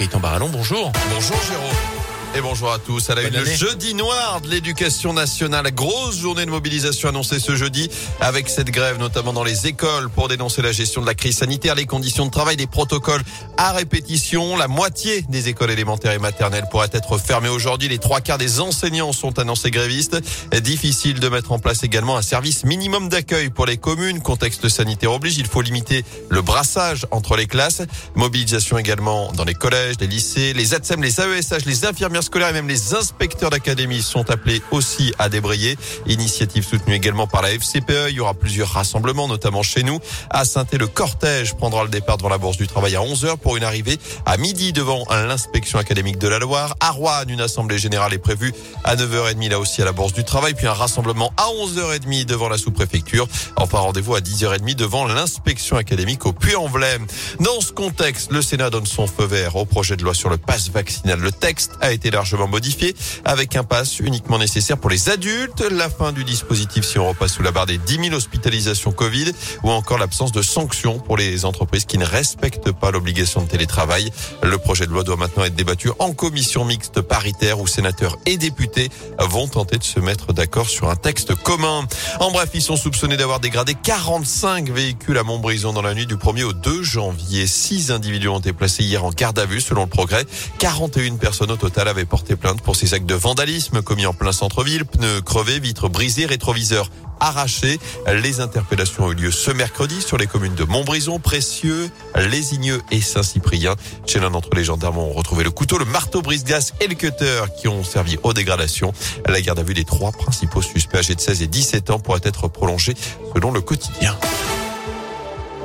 Gaëtan Barallon, bonjour. Bonjour Jérôme. Et bonjour à tous. À la une, le jeudi noir de l'éducation nationale. Grosse journée de mobilisation annoncée ce jeudi avec cette grève, notamment dans les écoles pour dénoncer la gestion de la crise sanitaire, les conditions de travail, des protocoles à répétition. La moitié des écoles élémentaires et maternelles pourraient être fermées aujourd'hui. Les trois quarts des enseignants sont annoncés grévistes. Difficile de mettre en place également un service minimum d'accueil pour les communes. Contexte sanitaire oblige. Il faut limiter le brassage entre les classes. Mobilisation également dans les collèges, les lycées, les ATSEM, les AESH, les infirmières scolaires et même les inspecteurs d'académie sont appelés aussi à débrayer. Initiative soutenue également par la FCPE. Il y aura plusieurs rassemblements, notamment chez nous. À saint le cortège prendra le départ devant la Bourse du Travail à 11h pour une arrivée à midi devant l'inspection académique de la Loire. À Rouen, une assemblée générale est prévue à 9h30 là aussi à la Bourse du Travail. Puis un rassemblement à 11h30 devant la sous-préfecture. Enfin, rendez-vous à 10h30 devant l'inspection académique au Puy-en-Velay. Dans ce contexte, le Sénat donne son feu vert au projet de loi sur le pass vaccinal. Le texte a été largement modifié avec un pass uniquement nécessaire pour les adultes, la fin du dispositif si on repasse sous la barre des 10 000 hospitalisations Covid ou encore l'absence de sanctions pour les entreprises qui ne respectent pas l'obligation de télétravail. Le projet de loi doit maintenant être débattu en commission mixte paritaire où sénateurs et députés vont tenter de se mettre d'accord sur un texte commun. En bref, ils sont soupçonnés d'avoir dégradé 45 véhicules à Montbrison dans la nuit du 1er au 2 janvier. Six individus ont été placés hier en garde à vue selon le progrès. 41 personnes au total avaient porté plainte pour ces actes de vandalisme commis en plein centre-ville, pneus crevés, vitres brisées, rétroviseurs arrachés. Les interpellations ont eu lieu ce mercredi sur les communes de Montbrison, Précieux, Lésigneux et Saint-Cyprien. Chez l'un d'entre les gendarmes, on retrouvé le couteau, le marteau brise-glace et le cutter qui ont servi aux dégradations. La garde à vue des trois principaux suspects âgés de 16 et 17 ans pourrait être prolongée selon le quotidien.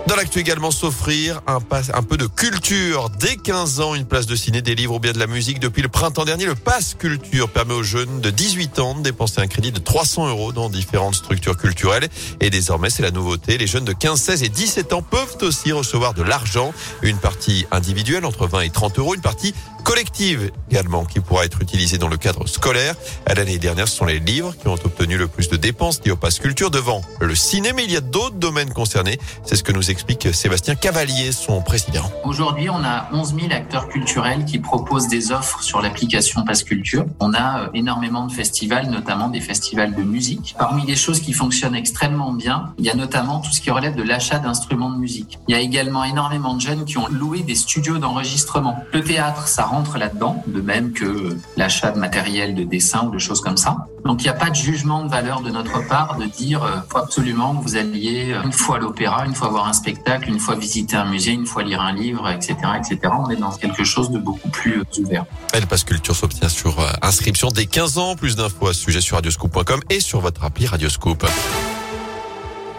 Dans l'actu également, s'offrir un, un peu de culture. Dès 15 ans, une place de ciné, des livres ou bien de la musique. Depuis le printemps dernier, le Pass Culture permet aux jeunes de 18 ans de dépenser un crédit de 300 euros dans différentes structures culturelles. Et désormais, c'est la nouveauté. Les jeunes de 15, 16 et 17 ans peuvent aussi recevoir de l'argent. Une partie individuelle entre 20 et 30 euros. Une partie collective également qui pourra être utilisée dans le cadre scolaire. À l'année dernière, ce sont les livres qui ont obtenu le plus de dépenses liées au pass culture devant le cinéma. Il y a d'autres domaines concernés. C'est ce que nous explique Sébastien Cavalier, son président. Aujourd'hui, on a 11 000 acteurs culturels qui proposent des offres sur l'application Pass Culture. On a euh, énormément de festivals, notamment des festivals de musique. Parmi les choses qui fonctionnent extrêmement bien, il y a notamment tout ce qui relève de l'achat d'instruments de musique. Il y a également énormément de jeunes qui ont loué des studios d'enregistrement. Le théâtre, ça rentre là-dedans, de même que l'achat de matériel de dessin ou de choses comme ça. Donc il n'y a pas de jugement de valeur de notre part de dire euh, faut absolument que vous alliez euh, une fois à l'opéra, une fois voir un spectacle, une fois visiter un musée, une fois lire un livre, etc., etc. On est dans quelque chose de beaucoup plus euh, ouvert. Elle passe culture s'obtient sur inscription dès 15 ans. Plus d'infos à ce sujet sur radioscoop.com et sur votre appli Radioscoop.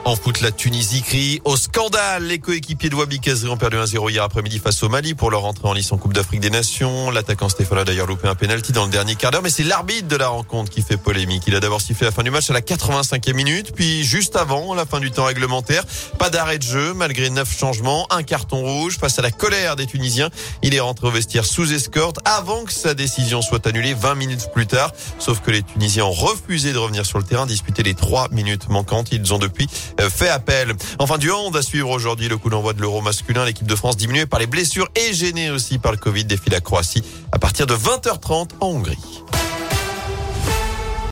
En foot, la Tunisie crie au scandale. Les coéquipiers de Wabi Kazri ont perdu 1-0 hier après-midi face au Mali pour leur entrée en lice en Coupe d'Afrique des Nations. L'attaquant Stéphane a d'ailleurs loupé un penalty dans le dernier quart d'heure, mais c'est l'arbitre de la rencontre qui fait polémique. Il a d'abord sifflé la fin du match à la 85e minute, puis juste avant la fin du temps réglementaire. Pas d'arrêt de jeu malgré neuf changements, un carton rouge face à la colère des Tunisiens. Il est rentré au vestiaire sous escorte avant que sa décision soit annulée 20 minutes plus tard. Sauf que les Tunisiens ont refusé de revenir sur le terrain, disputer les trois minutes manquantes. Ils ont depuis fait appel. Enfin, du hand à suivre aujourd'hui le coup d'envoi de l'Euro masculin. L'équipe de France diminuée par les blessures et gênée aussi par le Covid défile la Croatie à partir de 20h30 en Hongrie.